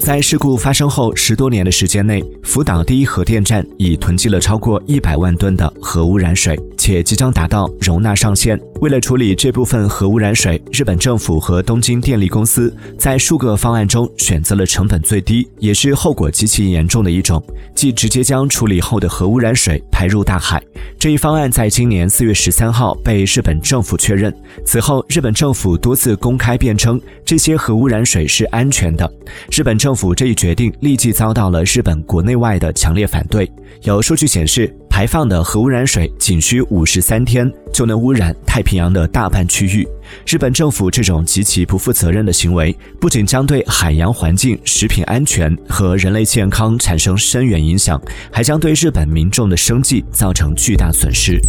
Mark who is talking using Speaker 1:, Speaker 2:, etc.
Speaker 1: 在事故发生后十多年的时间内，福岛第一核电站已囤积了超过一百万吨的核污染水，且即将达到容纳上限。为了处理这部分核污染水，日本政府和东京电力公司在数个方案中选择了成本最低，也是后果极其严重的一种，即直接将处理后的核污染水排入大海。这一方案在今年四月十三号被日本政府确认。此后，日本政府多次公开辩称这些核污染水是安全的。日本政府这一决定立即遭到了日本国内外的强烈反对。有数据显示，排放的核污染水仅需五十三天就能污染太平洋的大半区域。日本政府这种极其不负责任的行为，不仅将对海洋环境、食品安全和人类健康产生深远影响，还将对日本民众的生计造成巨大损失。